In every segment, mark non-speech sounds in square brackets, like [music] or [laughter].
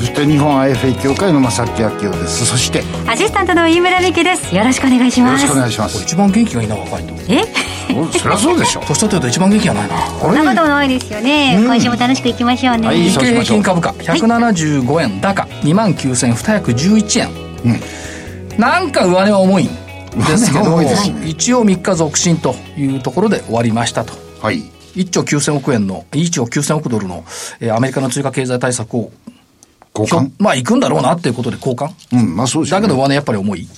そして日本 IFA 協会の正木明夫です。そしてアシスタントの飯村美希です。よろしくお願いします。よろしくお願いします。一番元気がいいな若いとえ？そりゃそうでしょ。年取ってると一番元気がないな。そんなことないですよね、今週も楽しくいきましょうね、はい日経平均株価175円高2万9211円、なんか上値は重いんですけど上値は重いです一応3日続伸というところで終わりましたと。はい。1兆9000億円の1兆9000億ドルの、えーアメリカの追加経済対策を交換？まあ行くんだろうなっていうことで交換？うんまあそうでしょうね。だけど上値やっぱり重いっ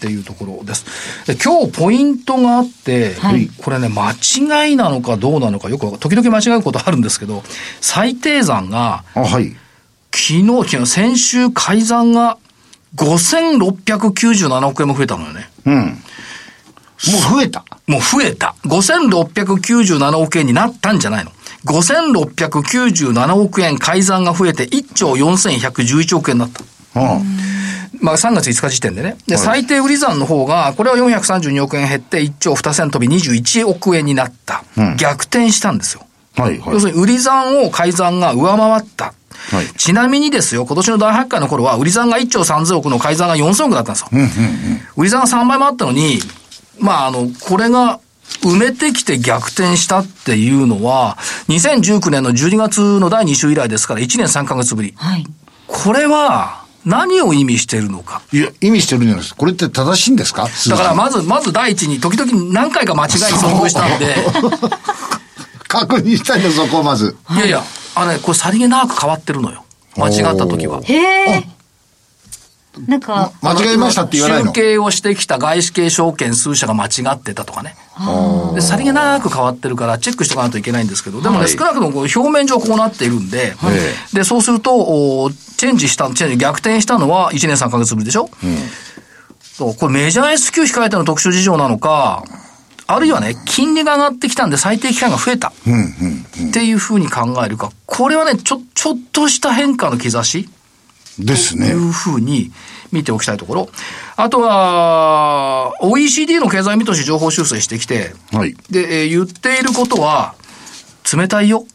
ていうところです。で今日ポイントがあって、はい。これね、間違いなのかどうなのかよく時々間違うことあるんですけど、最低算があはい。昨日、昨日、先週改ざんが5697億円も増えたのよね。うん。もう増えた？もう増えた。5697億円になったんじゃないの。5697億円改ざんが増えて1兆4111億円になった。うんまあ3月5日時点でね。で、はい最低売り算の方が、これは432億円減って1兆2千飛び21億円になった。うん逆転したんですよ。はいはい要するに売り算を改ざんが上回った。はいちなみにですよ、今年の大発会の頃は、売り算が1兆3000億の改ざんが4000億だったんですよ。売り算が3倍もあったのに、まあ、あの、これが埋めてきて逆転したっていうのは、2019年の12月の第2週以来ですから、1年3ヶ月ぶり。はいこれは、何を意味しているのか。いや意味してるんじゃないですかこれって正しいんですか？だから、まず、まず第一に、時々何回か間違いに遭遇したんで、[laughs] 確認したいんですそこをまずいやいや、あのね、これさりげなく変わってるのよ。間違った時は。へえなんか間違えましたって言わないの？集計をしてきた外資系証券数社が間違ってたとかね。で、さりげなく変わってるからチェックしておかないといけないんですけど、でもね、はい。少なくとも表面上こうなっているんで、えで、そうすると、おチェンジした、チェンジ、逆転したのは1年3ヶ月ぶりでしょ、そうこれメジャー S q 控えての特殊事情なのか、あるいはね、金利が上がってきたんで最低期間が増えた。っていうふうに考えるか、これはね、ちょ、ちょっとした変化の兆しですねいうふうに見ておきたいところ。あとは、OECD の経済見通し情報修正してきて、はいで、えー言っていることは、冷たいよ。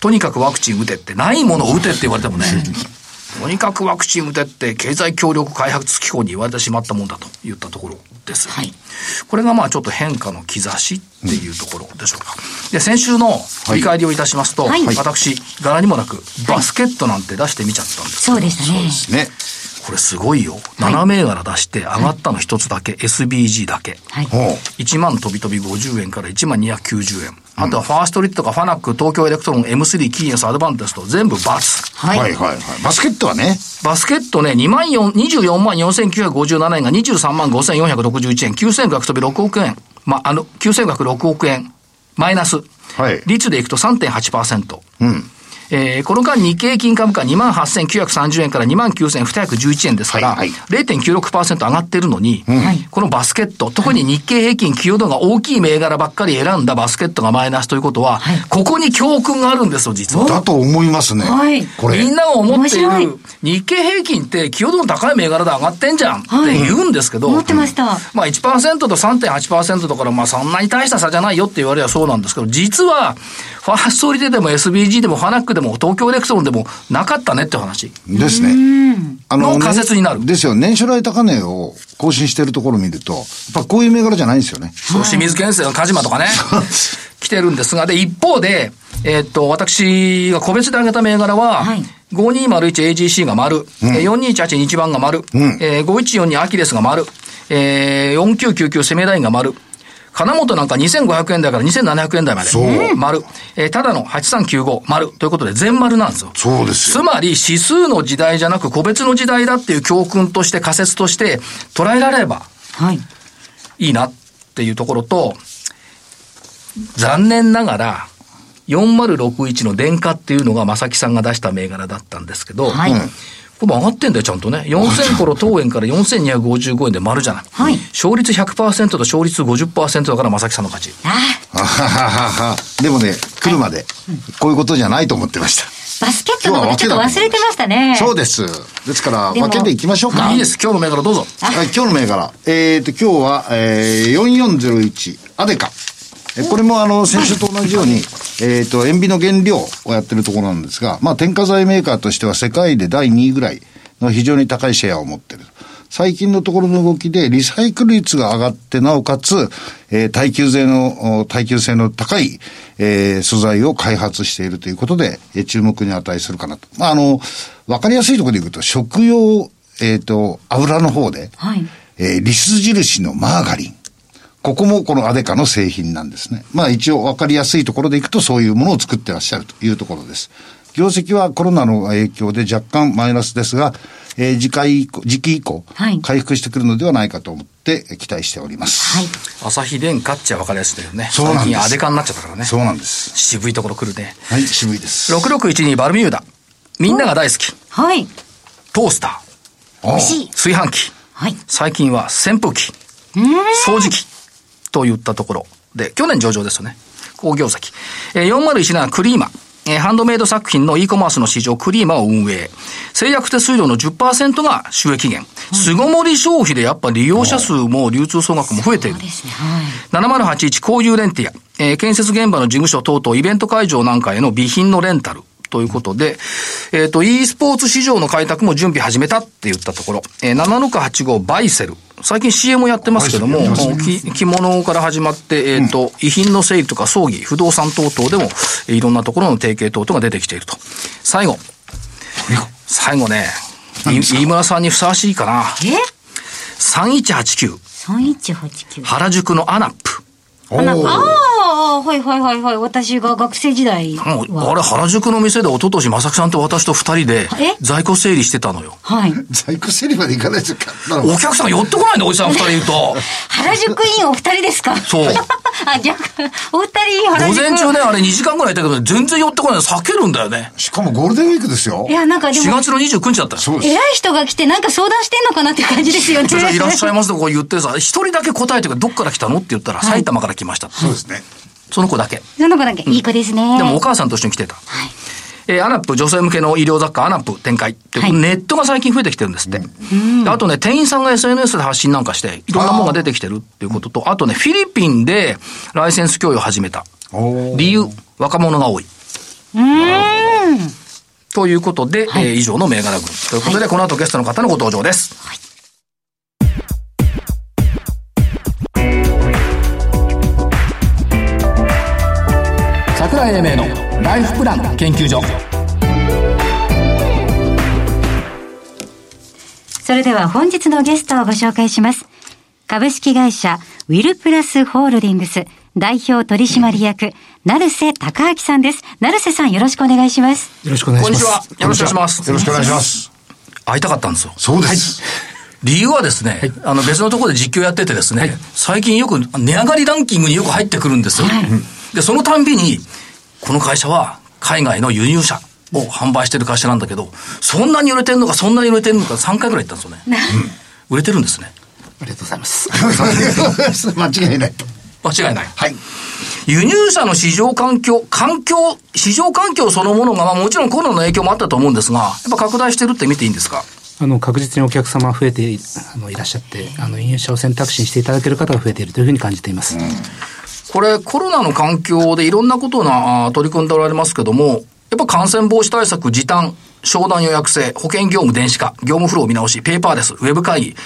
とにかくワクチン打てって、ないものを打てって言われてもね、[laughs] とにかくワクチン打てって経済協力開発機構に言われてしまったもんだと言ったところです。これがまあちょっと変化の兆しっていうところでしょうか。で、先週の振り返りをいたしますと、はい私、柄にもなく、バスケットなんて出してみちゃったんです。そうでしたねねこれすごいよ。7銘柄出して上がったの一つだけ、SBG だけ。はいほう1万飛び飛び50円から1万290円。あとはファーストリテとかファナック、東京エレクトロン、M3、キーエンス、アドバンテスト、全部×。はい、はいはいはいバスケットはねバスケットね、2万4、24万4957円が23万5461円、9500飛び6億円。ま、あの、9506億円。マイナス。はい率でいくと3.8%。うんえーこの間日経平均株価2万8930円から2万9211円ですから、はいはい。0.96%上がってるのに、このバスケット、特に日経平均寄与度が大きい銘柄ばっかり選んだバスケットがマイナスということは、ここに教訓があるんですよ、実は。だと思いますね。はい。これ。みんなが思っている日経平均って寄与度の高い銘柄で上がってんじゃんって言うんですけど、思ってました。まあ1%と3.8%だからまあそんなに大した差じゃないよって言われればそうなんですけど、実はファーストリテでも SBG でもファナックでも東京エレクトロンでもなかったねって話。ですね。あの仮説になる。ねですよ。年初来高値を更新してるところを見るとやっぱこういう銘柄じゃないんですよね。そう、清水建設の鹿島とかね、来てるんですが、で、一方で、えーっと、私が個別で挙げた銘柄は、はい。5201AGC が丸、えー4218日番が丸、えー5142アキレスが丸、えー4999セメダインが丸、金本なんか2500円台から2700円台まで。そう。丸。えーただの8395丸。ということで全丸なんですよ。そうですよ。つまり指数の時代じゃなく個別の時代だっていう教訓として仮説として捉えられればはい。いいなっていうところと、残念ながら、4061の電化っていうのが正木さんが出した銘柄だったんですけど、はいうんここれ上がってんだよ、ちゃんとね。4000コロ当円から4255円で丸じゃない。はい勝率100%と勝率50%だから正木さんの勝ち。ああ [laughs] でもね、来るまで、こういうことじゃないと思ってました。バスケットのことちょっと忘れてましたね。そうです。ですから、分けていきましょうか。いいです。今日の銘柄どうぞ。はい、今日の銘柄。えっ、と、今日は、えー、4401、アデカ。えこれもあの、先週と同じように、えっ、と、塩ビの原料をやってるところなんですが、まあ、添加剤メーカーとしては世界で第2位ぐらいの非常に高いシェアを持ってる。最近のところの動きで、リサイクル率が上がって、なおかつ、えー耐久性の、お耐久性の高い、えー素材を開発しているということで、えー注目に値するかなと。まあ、あの、わかりやすいところで言うと、食用、えっ、と、油の方で、はいえーリス印のマーガリン。ここもこのアデカの製品なんですね。まあ一応わかりやすいところでいくとそういうものを作ってらっしゃるというところです。業績はコロナの影響で若干マイナスですが、えー次回以降、時期以降、はい回復してくるのではないかと思って期待しております。はい。朝日電化っちゃ分かりやすいんだよね。そうなんです最近アデカになっちゃったからね。そうなんです。渋いところ来るね。はい、渋いです。6612バルミューダ。みんなが大好き。はい。トースター。おうしい。炊飯器。はい。最近は扇風機。掃除機。といったところ。で、去年上場ですよね。工業績。えー、4017クリーマ。えーハンドメイド作品の e コマースの市場クリーマを運営。製薬手数料の10%が収益源。巣ごもり消費でやっぱ利用者数も流通総額も増えているね。はい。7081交流レンティア、えー建設現場の事務所等々イベント会場なんかへの備品のレンタル。ということで、えっ、と、e スポーツ市場の開拓も準備始めたって言ったところ、えー、7685バイセル。最近 CM やってますけども、着物から始まって、えっ、と、遺品の整理とか葬儀、不動産等々でも、えーいろんなところの提携等々が出てきていると。最後。最後ね、い飯村さんにふさわしいかな？え？3189、?3189。原宿のアナップ。おああー、はいはいはいはい。私が学生時代あは。れ、原宿の店で一昨年正木さんと私と二人でえ？在庫整理してたのよ。はい。在庫整理までいかないですか？お客さん寄ってこないんだ、おじさん二人いると。原宿インお二人ですか？そう [laughs] あ、じゃあ、お二人原午宿。前中ね、あれ2時間ぐらいいたけど、全然寄ってこないの避けるんだよね。しかもゴールデンウィークですよい。や、なんかで4も、月の29日だったよ。そうです。偉い人が来てなんか相談してんのかなって感じですよね。いらっしゃいますとこう言ってさ、一人だけ答えてどっから来たのって言ったら、埼玉から来ました。そうですね。その子だけ。その子だけ、いい子ですね。でもお母さんと一緒に来てた。はい。えーアナップ、女性向けの衣料雑貨アナップ展開って、はいネットが最近増えてきてるんですって。であとね、店員さんが SNS で発信なんかして、いろんなものが出てきてるっていうことと、あとね、フィリピンでライセンス供与を始めた。理由、若者が多い。うーん。ということで、はいえー以上の銘柄群。ということで、この後ゲストの方のご登場です。桜井英明のライフプラン研究所。それでは本日のゲストをご紹介します。株式会社ウィルプラスホールディングス代表取締役、成瀬隆明さんです。成瀬さんよろしくお願いします。よろしくお願いこんします。にちは。よろしくお願いします。よろしくお願いします。会いたかったんですよ。そうです。理由はですね、あの別のところで実況やっててですね、最近よく値上がりランキングによく入ってくるんですよ。で、そのたんびに、この会社は海外の輸入車を販売してる会社なんだけど、そんなに売れてるのか、そんなに売れてるのか3回ぐらい言ったんですよね。売れてるんですね。ありがとうございます。[laughs] 間違いないと。間違いない。はい。輸入車の市場環境、環境、市場環境そのものが、まあもちろんコロナの影響もあったと思うんですが、やっぱ拡大してるって見ていいんですか？あの、確実にお客様増えて、あの、いらっしゃって、あの、輸入車を選択肢にしていただける方が増えているというふうに感じています。これ、コロナの環境でいろんなことをなあ取り組んでおられますけども、やっぱ感染防止対策、時短、商談予約制、保険業務電子化、業務フロー見直し、ペーパーレス、ウェブ会議、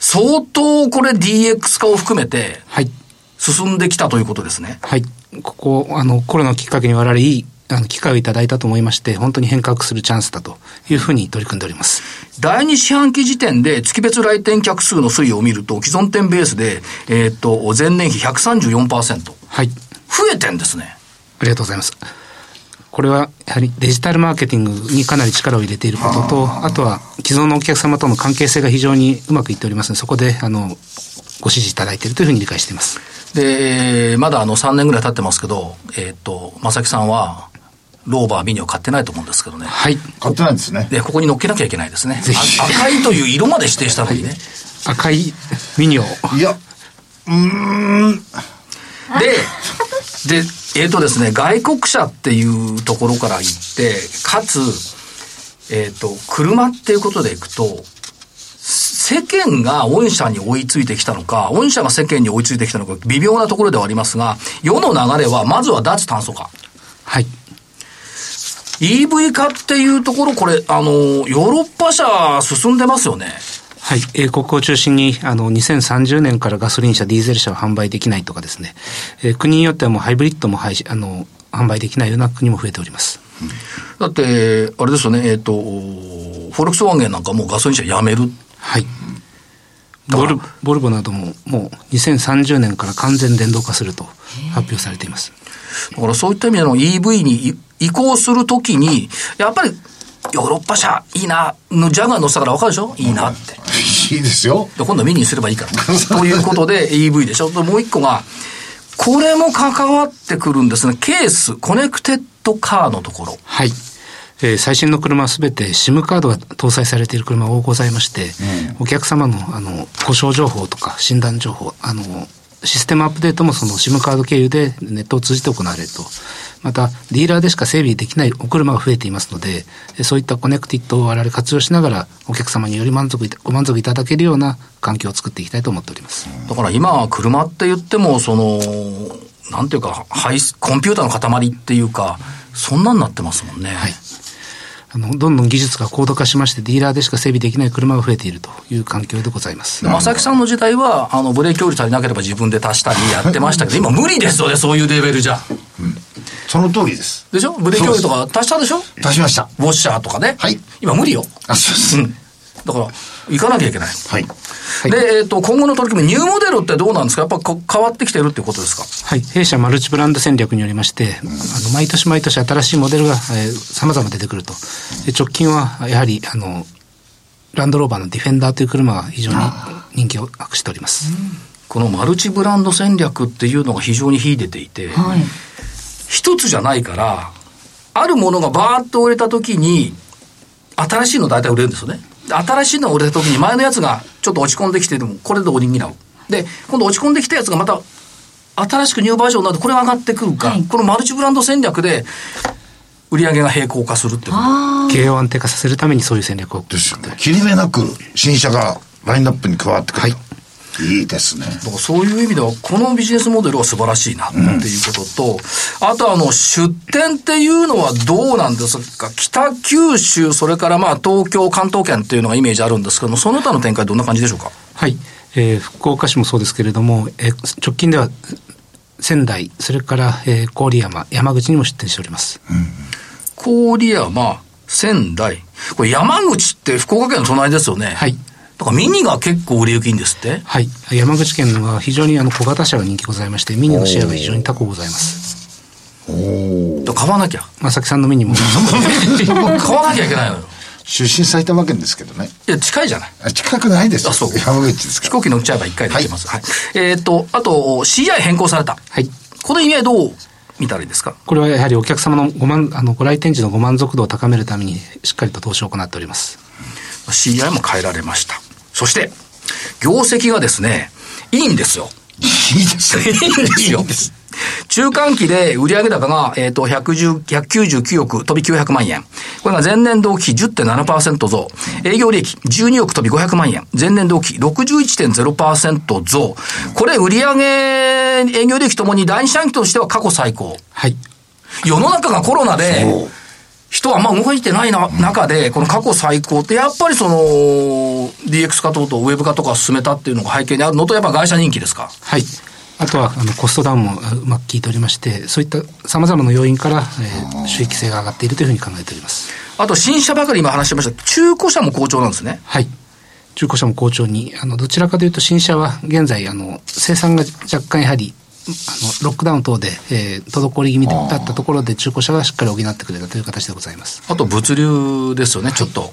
相当これ DX 化を含めてはい。進んできたということですね。はい。ここ、あの、コロナをきっかけに我々いい、あの、機会をいただいたと思いまして、本当に変革するチャンスだというふうに取り組んでおります。第2四半期時点で月別来店客数の推移を見ると、既存店ベースで、えーっと、前年比134%。増はい。えてんですね。ありがとうございます。これはやはりデジタルマーケティングにかなり力を入れていることと、あとは既存のお客様との関係性が非常にうまくいっておりますので、そこで、あの、ご支持いただいているというふうに理解しています。で、まだあの3年ぐらい経ってますけど、えーっと、正木さんは、ローバーミニを買ってないと思うんですけどね。はい。買ってないんですね。で、ここに乗っけなきゃいけないですね。ぜひあ赤いという色まで指定したのにね。赤いミニを。いや、うーん。で、で、えっ、とですね、外国車っていうところから言って、かつ、えっ、と、車っていうことでいくと、世間が御社に追いついてきたのか、御社が世間に追いついてきたのか、微妙なところではありますが、世の流れは、まずは脱炭素化。はい。EV 化っていうところ、これ、あの、ヨーロッパ車進んでますよね。はい。英国を中心に、あの、2030年からガソリン車、ディーゼル車を販売できないとかですね、えー国によってはもうハイブリッドも廃止、あの、販売できないような国も増えております。だって、あれですよね、えっ、と、フォルクスワーゲンなんかもうガソリン車やめる。はい。ボルボルボなどももう2030年から完全電動化すると発表されています。だからそういった意味での EV にい移行するときに、やっぱりヨーロッパ車いいな、のジャガー乗せたから分かるでしょ？いいなって。いいですよ。で今度ミニにすればいいから。[laughs] ということで EV でしょ？でもう一個が、これも関わってくるんですね。ケース、コネクテッドカーのところ。はい。えー最新の車はすべて SIM カードが搭載されている車が多ございまして、お客様のあの故障情報とか診断情報、あのシステムアップデートもその SIM カード経由でネットを通じて行われると。また、ディーラーでしか整備できないお車が増えていますので、えそういったコネクティッドを我々活用しながら、お客様により満足いたご満足いただけるような環境を作っていきたいと思っております。だから今は車って言っても、その、なんていうか、コンピューターの塊っていうか、そんなんなってますもんね。はい。あの、どんどん技術が高度化しまして、ディーラーでしか整備できない車が増えているという環境でございます。正木さんの時代は、あの、ブレーキオイル足りなければ自分で足したりやってましたけど、今無理ですよね、そういうレベルじゃ。その通りです。でしょ？ブレーキオイルとか足したでしょ？足しました。ウォッシャーとかね。はい今無理よ。あ、そうです。うん。だから、行かなきゃいけない。はい。で、えっ、と、今後の取り組み、ニューモデルってどうなんですか？やっぱこ変わってきてるっていうことですか？はい。弊社マルチブランド戦略によりまして、あの、毎年毎年新しいモデルが、えー、様々出てくると。で直近は、やはり、あの、ランドローバーのディフェンダーという車が非常に人気を博しております。このマルチブランド戦略っていうのが非常に秀でていて、はい。一つじゃないから、あるものがバーッと売れた時に、新しいの大体売れるんですよね。で新しいのが売れた時に前のやつがちょっと落ち込んできてでも、これで補う。で、今度落ち込んできたやつがまた、新しくニューバージョンになるとこれが上がってくるか、はいこのマルチブランド戦略で、売り上げが平行化するっていうこと。あ経営を安定化させるためにそういう戦略を。ですよね。切り目なく新車がラインナップに加わってくると。いいですね。だからそういう意味では、このビジネスモデルは素晴らしいなっていうことと、あとあの、出店っていうのはどうなんですか？北九州、それからまあ東京、関東圏っていうのがイメージあるんですけども、その他の展開どんな感じでしょうか？はい。えー福岡市もそうですけれども、えー直近では、仙台、それから、えー郡山、山口にも出店しております。郡山、仙台。これ山口って福岡県の隣ですよね。はい。だからミニが結構売れ行きいいんですって？はい。山口県は非常にあの小型車が人気ございまして、ミニのシェアが非常に高くございます。だから買わなきゃ。まさきさんのミニも。[laughs] 買わなきゃいけないのよ。出身埼玉県ですけどね。いや、近いじゃない？あ近くないですよ。あそう山口ですから。飛行機乗っちゃえば1回で行けます。はい。えっ、と、あと、CI 変更された。はい。この意味合いどう見たらいいですか？これはやはりお客様のご満、あの、ご来店時のご満足度を高めるために、しっかりと投資を行っております。CI も変えられました。そして、業績がですね、いいんですよ。いいですね。いいんですよ。中間期で売上高が、えっ、と、110 199億飛び900万円。これが前年同期比10.7%増。営業利益12億飛び500万円。前年同期比61.0%増。これ売上営業利益ともに第二四半期としては過去最高。はい。世の中がコロナで、人はあんま動いてないな、中で、この過去最高って、やっぱりその、DX 化等々、ウェブ化とか進めたっていうのが背景にあるのと、やっぱ会社人気ですか？はい。あとは、あの、コストダウンもあうまく効いておりまして、そういった様々な要因から、えー収益性が上がっているというふうに考えております。あと、新車ばかり今話してました。中古車も好調なんですね。はい。中古車も好調に、あの、どちらかというと新車は現在、あの、生産が若干やはり、あの、ロックダウン等で、えー、滞り気味だったところで中古車がしっかり補ってくれたという形でございます。あと、物流ですよね、ちょっと。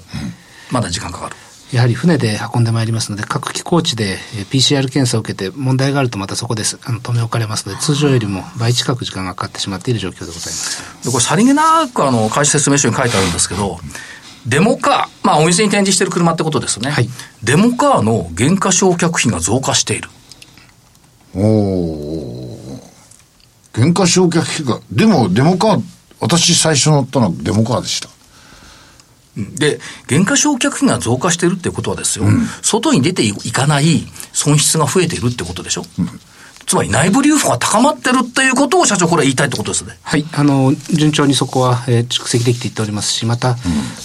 まだ時間かかる。やはり船で運んでまいりますので、各機構地で PCR 検査を受けて問題があるとまたそこですあの止め置かれますので、通常よりも倍近く時間がかかってしまっている状況でございます。でこれ、さりげなく、あの、会社説明書に書いてあるんですけど、デモカー、まあ、お店に展示してる車ってことですよね。はいデモカーの減価償却費が増加している。おお。原価償却費が、でもデモカー、私最初乗ったのはデモカーでした。で、減価償却費が増加しているってことはですよ、外に出ていかない損失が増えているってことでしょ、つまり内部留保が高まってるっていうことを社長、これは言いたいってことですね。はい、あの、順調にそこは、えー蓄積できていっておりますし、また、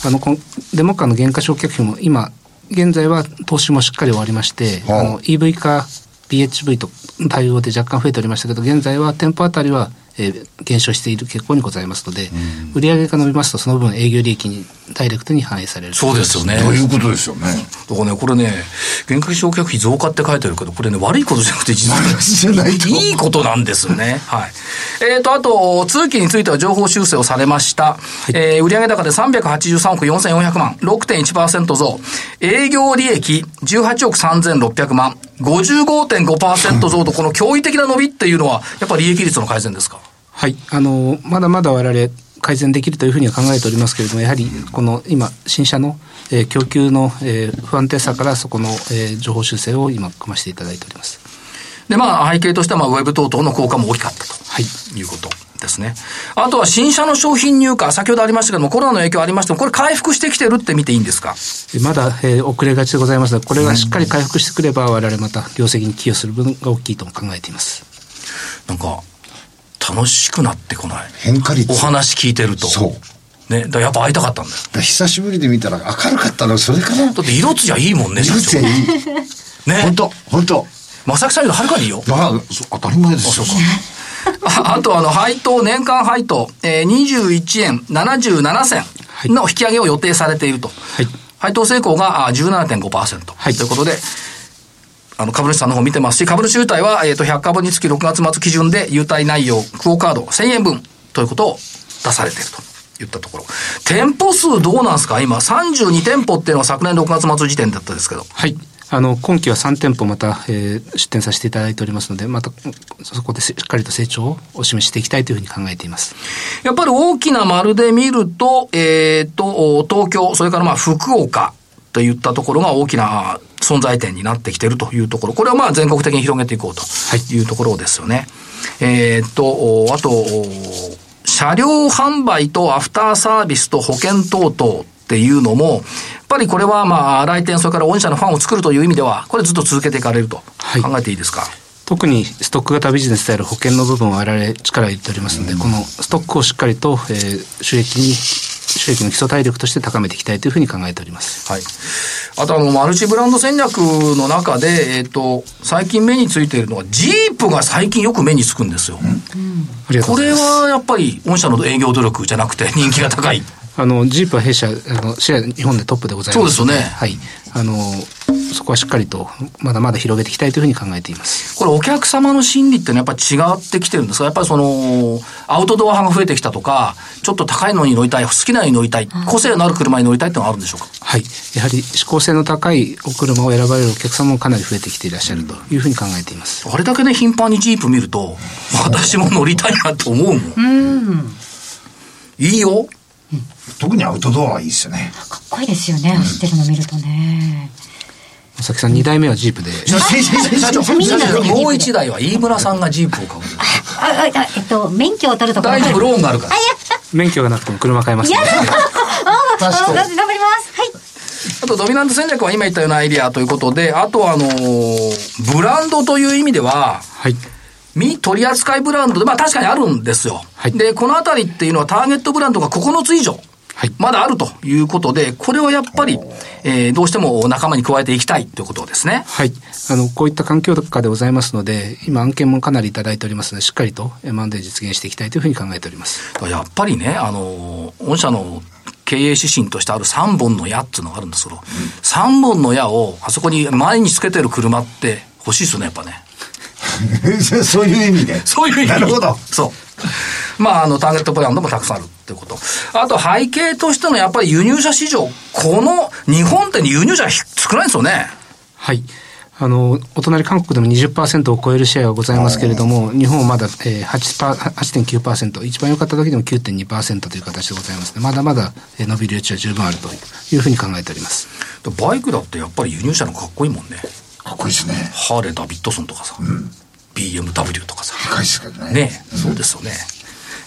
あの、このデモカの減価償却費も今、現在は投資もしっかり終わりまして、はあ。あの、EV 化、PHV と対応で若干増えておりましたけど、現在は店舗あたりは、えー減少している傾向にございますので、売上が伸びますと、その分営業利益にダイレクトに反映される。そうですよね。ということですよね。だからね、これね、減価償却費増加って書いてあるけど、これね、悪いことじゃなくて、実はねじゃないといいことなんですよね。[laughs] はい。えっ、と、あと、通期については情報修正をされました。えー売上高で383億4400万、6.1%増。営業利益18億3600万、55.5% [laughs] 増と、この驚異的な伸びっていうのは、やっぱり利益率の改善ですか？はい、あのまだまだ我々改善できるというふうには考えておりますけれども、やはりこの今、新車の、えー供給の、えー不安定さから、そこの、えー情報修正を今、組ませていただいております。で、まあ、背景としては、まあ、ウェブ等々の効果も大きかったと。はいいうことですね。あとは新車の商品入荷、先ほどありましたけども、コロナの影響ありましても、これ回復してきてるって見ていいんですか？でまだ、えー遅れがちでございますので、これがしっかり回復してくれば、我々また業績に寄与する分が大きいと考えています。なんか、楽しくなってこない？変化率。お話聞いてると。そう。ね、だからやっぱ会いたかったんだよ。だ久しぶりで見たら明るかったのそれから。だって色つやいいもんね、社長いいいい。ね。本当本当まさきさんよりはるかにいいよ。まあ、そう当たり前ですよ。あ [laughs] あと、あの、配当、年間配当、えー、21円77銭の引き上げを予定されていると。はい配当成功があ17.5%。はいということで、あの、株主さんの方見てますし、株主優待は、えっ、と、100株につき6月末基準で、優待内容、クオカード1000円分ということを出されていると。言ったところ。店舗数どうなんですか？今、32店舗っていうのは昨年6月末時点だったですけど。はい。あの、今期は3店舗また、えー出店させていただいておりますので、また、そこでしっかりと成長をお示ししていきたいというふうに考えています。やっぱり大きな丸で見ると、えっ、と、東京、それからまあ福岡といったところが大きな存在点になってきているというところ。これをまあ全国的に広げていこうというところですよね。えっ、と、あと、車両販売とアフターサービスと保険等々っていうのも、やっぱりこれはまあ来店、それから御社のファンを作るという意味では、これずっと続けていかれるとはい考えていいですか？特にストック型ビジネスである保険の部分を我々力を入れておりますので、このストックをしっかりと、えー収益に、収益の基礎体力として高めていきたいというふうに考えております。はい。あとあの、マルチブランド戦略の中で、えっ、と、最近目についているのは、ジープが最近よく目につくんですよ。ありがとうこれ。はやっぱり、御社の営業努力じゃなくて人気が高い。あの、ジープは弊社、あの、シェア日本でトップでございますの。そうですよねはい。あの、そこはしっかりと、まだまだ広げていきたいというふうに考えています。これお客様の心理ってのはやっぱり違ってきてるんですか？やっぱりその、アウトドア派が増えてきたとか、ちょっと高いのに乗りたい、好きなのに乗りたい、個性のある車に乗りたいってのがあるんでしょうか？はい。やはり、指向性の高いお車を選ばれるお客様もかなり増えてきていらっしゃるというふうに考えています。あれだけね、頻繁にジープ見ると、私も乗りたいなと思うもん。いいよ。特にアウトドアはいいですよね。かっこいいですよね、走ってるの見るとね。まさきさん、2代目はジープで。もう一台は飯村さんがジープを買う。あ、あ、あえっと、免許を取るところ大丈夫、ローンがあるから。免許がなくても車買えますので。あ、頑張ります。はい。あと、ドミナント戦略は今言ったようなアイディアということで、あとは、あのーブランドという意味では、はい。未取扱いブランドで、まあ確かにあるんですよ。はいで、このあたりっていうのはターゲットブランドが9つ以上。はいまだあるということで、これはやっぱり、えーどうしても仲間に加えていきたいということですね。はい。あの、こういった環境下でございますので、今案件もかなりいただいておりますので、しっかりと M&A 実現していきたいというふうに考えております。やっぱりね、あのー、御社の経営指針としてある3本の矢っていうのがあるんですけど、3本の矢をあそこに前につけてる車って欲しいですよね、やっぱね。[laughs] そういう意味で。そういう意味なるほど。そう。まあ、あの、ターゲットブランドもたくさんあるってこと。あと、背景としてのやっぱり輸入車市場、この、日本って輸入車少ないんですよね。はい。あの、お隣韓国でも20%を超えるシェアがございますけれども、日本はまだ、えー、8%、8.9%、一番良かった時でも9.2%という形でございますね。まだまだえー伸びる余地は十分あるというふうに考えております。バイクだってやっぱり輸入車のかっこいいもんね。かっこいいですね。ハーレー・ダビッドソンとかさ、BMW とかさ。高いね。ね、そうですよね。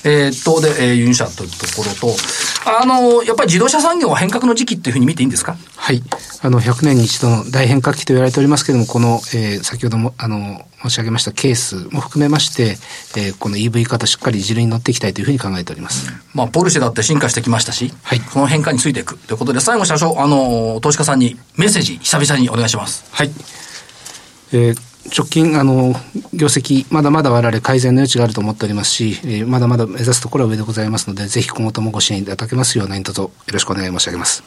えーっと、で、えー輸入車というところと、あの、やっぱり自動車産業は変革の時期っていうふうに見ていいんですか？はい。あの、100年に一度の大変革期と言われておりますけれども、この、えー先ほども、あの、申し上げましたケースも含めまして、えーこの EV 化としっかり自流に乗っていきたいというふうに考えております。まあ、ポルシェだって進化してきましたし、はいその変化についていくということで、最後社長、あの、投資家さんにメッセージ、久々にお願いします。はい。えー直近、あの、業績、まだまだ我々改善の余地があると思っておりますし、えーまだまだ目指すところは上でございますので、ぜひ今後ともご支援いただけますよう何卒よろしくお願い申し上げます。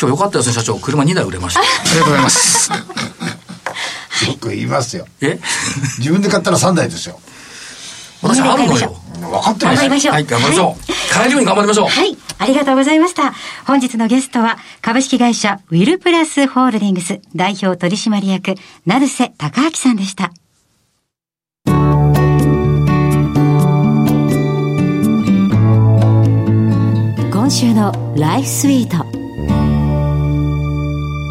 今日よかったですね、社長。車2台売れました。ありがとうございます。[laughs] よく言いますよ。え？自分で買ったら3台ですよ。私あるのよ。分かってますよ頑張りま。しょう。はい、頑張りましょう。帰るように頑張りましょう。はい。ありがとうございました。本日のゲストは、株式会社ウィルプラスホールディングス代表取締役、成瀬隆明さんでした。今週のライフスイート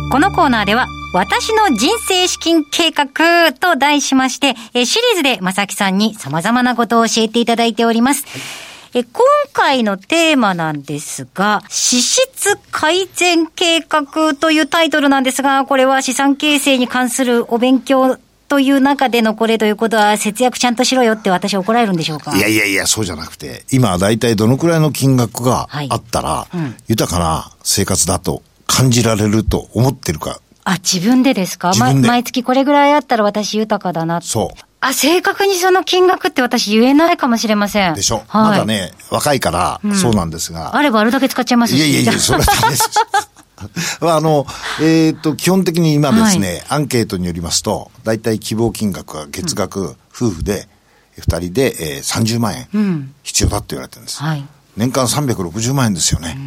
このコーナーでは、私の人生資金計画と題しまして、シリーズで正木さんに様々なことを教えていただいております。えー今回のテーマなんですが、支出改善計画というタイトルなんですが、これは資産形成に関するお勉強という中でのこれということは、節約ちゃんとしろよって私怒られるんでしょうか？いやいやいや、そうじゃなくて、今は大体どのくらいの金額がはいあったら、豊かな生活だと感じられると思ってるか。あ、自分でですか？自分でま毎月これぐらいあったら私豊かだな。そう。あ、正確にその金額って私言えないかもしれません。でしょ、はい、まだ。ね、若いから、そうなんですが。あればあるだけ使っちゃいますし。いやいやいや、[laughs] それはダメです。ま [laughs] ああの、えっ、と、基本的に今ですね、アンケートによりますと、大体希望金額が月額、夫婦で、二人で、えー、30万円必要だって言われてるんです。はい年間360万円ですよね。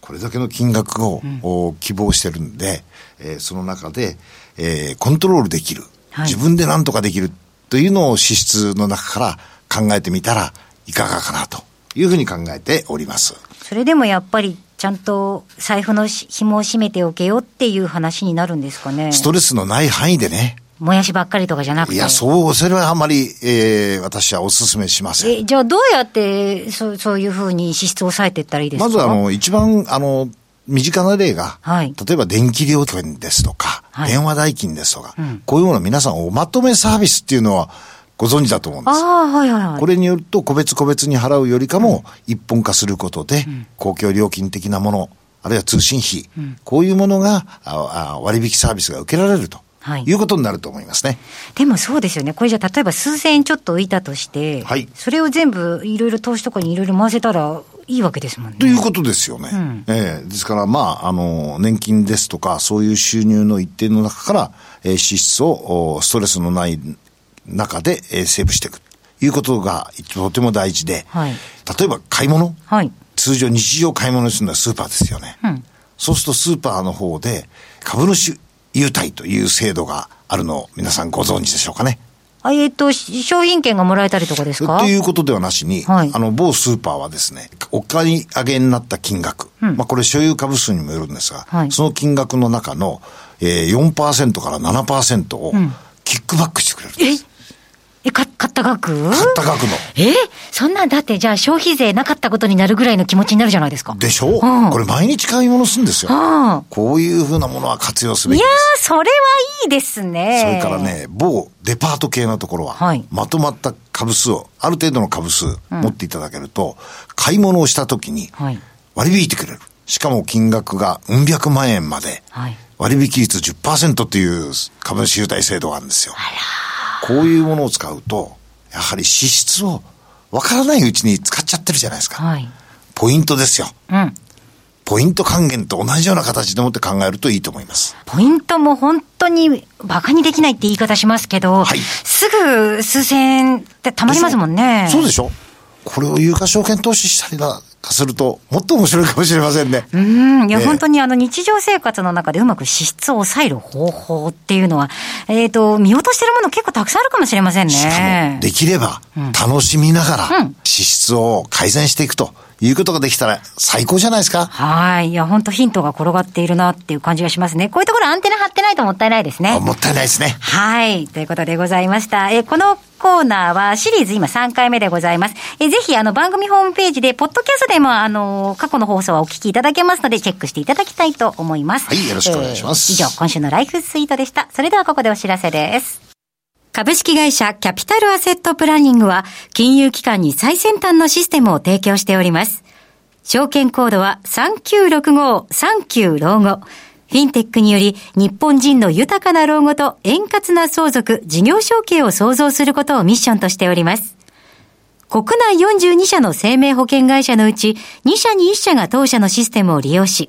これだけの金額を、お希望してるんで、えーその中で、えーコントロールできる、はい自分で何とかできるというのを支出の中から考えてみたらいかがかなというふうに考えております。それでもやっぱり、ちゃんと財布のし紐を締めておけよっていう話になるんですかね。ストレスのない範囲でね。もやしばっかりとかじゃなくて。いや、そう、それはあまり、えー私はお勧めしません。え、じゃあどうやって、そう、そういうふうに支出を抑えていったらいいですか？まずあの、一番、あの、身近な例が、はい例えば電気料金ですとか、はい電話代金ですとか、こういうもの皆さんおまとめサービスっていうのはご存知だと思うんです。ああ、はいはいはい。これによると個別個別に払うよりかも一本化することで、公共料金的なもの、あるいは通信費、こういうものが割引サービスが受けられると、はいい、うことになると思いますね。でもそうですよね。これじゃあ例えば数千円ちょっと浮いたとして、はいそれを全部いろいろ投資とかにいろいろ回せたらいいわけですもんね。ということですよね。ええですから、まあ、あの、年金ですとか、そういう収入の一定の中から、えー支出をおストレスのない中で、えーセーブしていく。いうことがとても大事で、はい例えば買い物、はい。通常日常買い物するのはスーパーですよね。うんそうするとスーパーの方で株主優待という制度があるのを皆さんご存知でしょうかね。あ、えっ、と、し商品券がもらえたりとかですか？ということではなしに、はい。あの、某スーパーはですね、お買い上げになった金額、まあこれ所有株数にもよるんですが、はい。その金額の中の、えー、4%から7%をキックバックしてくれるんです。え？え、か、買った額？買った額の。え？そんなんだって、じゃあ消費税なかったことになるぐらいの気持ちになるじゃないですか。でしょ、うんこれ毎日買い物するんですよ。あこういうふうなものは活用すべいやきです。ー、それはいいですね。それから。ね、某デパート系のところは、はいまとまった株数を、ある程度の株数持っていただけると、買い物をしたときにはい割り引いてくれる。しかも金額がうん百万円まではい、割引率10%っていう株主優待制度があるんですよ。こういうものを使うと、やはり支出を分からないうちに使っちゃってるじゃないですか。はい。ポイントですよ。うん。ポイント還元と同じような形でもって考えるといいと思います。ポイントも本当にバカにできないって言い方しますけど、はいすぐ数千円ってたまりますもんね。そうでしょこれを有価証券投資したりだかすると、もっと面白いかもしれませんね。うん、いや、本当にあの日常生活の中でうまく支出を抑える方法っていうのは、えっ、ー、と、見落としてるもの結構たくさんあるかもしれませんね。しかも、できれば、楽しみながら、支出を改善していくと。いうことができたら最高じゃないですか。はい。いや、本当ヒントが転がっているなっていう感じがしますね。こういうところアンテナ張ってないともったいないですね。もったいないですね。はい。ということでございました。え、このコーナーはシリーズ今3回目でございます。えぜひあの番組ホームページで、ポッドキャストでもあの、過去の放送はお聞きいただけますので、チェックしていただきたいと思います。はい、よろしくお願いします。えー、以上、今週のライフスイートでした。それではここでお知らせです。株式会社キャピタルアセットプランニングは、金融機関に最先端のシステムを提供しております。証券コードは3965-39老後。フィンテックにより日本人の豊かな老後と円滑な相続、事業承継を創造することをミッションとしております。国内42社の生命保険会社のうち2社に1社が当社のシステムを利用し、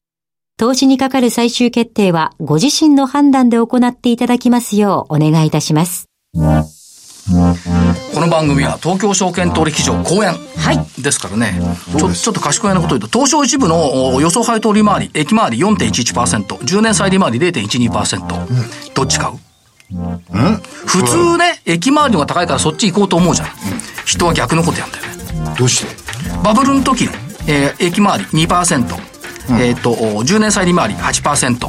投資にかかる最終決定はご自身の判断で行っていただきますようお願いいたします。この番組は東京証券取引所公演ですからね、ちょちょっと賢いなこと言うと、東証一部の予想配当利回り、駅回り4.11%、10年債利回り0.12%、うん、どっち買う？普通ね、駅回りのが高いからそっち行こうと思うじゃん。人は逆のことやんだよね。どうして？バブルの時、えー、駅回り2%、えっ、ー、と、10年債利回り8%。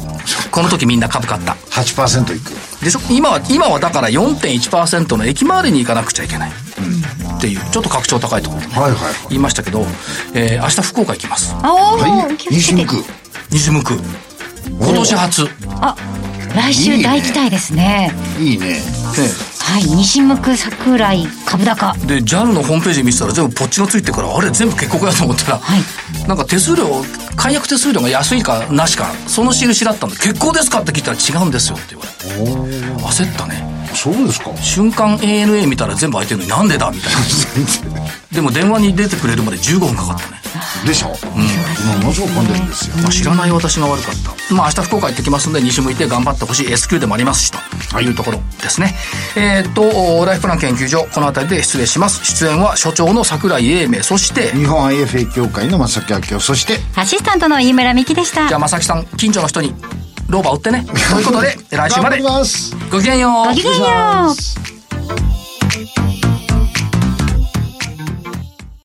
この時みんな株買った。8%いく。でしょ今は、今はだから4.1%の駅回りに行かなくちゃいけない。うん、っていう、ちょっと格調高いところで、ね、はいはい、言いましたけど、えー、明日福岡行きます。ああ、はい、西向く。西向く。今年初。あ、来週大期待ですね。いいね。ねはい、西向く桜井株高。で、JAL のホームページ見てたら全部ポッチのついてから、あれ全部結構やと思ったら、はい、なんか手数料、解約手数料が安いかなしか、その印だったんで、結構ですかって聞いたら違うんですよって言われて。焦ったね。そうですか。瞬間 ANA 見たら全部空いてるのになんでだみたいな。[laughs] でも電話に出てくれるまで15分かかったね。でしょ。うんものすごく混んでるんですよ、まあ、知らない私が悪かった。まあ明日福岡行ってきますんで西向いて頑張ってほしい S q でもありますしとい。うところですね、えー、っとライフプラン研究所この辺りで失礼します。出演は所長の櫻井英明そして日本 IFA 協会の正木明夫そしてアシスタントの飯村美希でした。じゃあ正木さん近所の人に老婆売ってね。ということで [laughs] 来週まで。ごきげんよう。ごきげんよう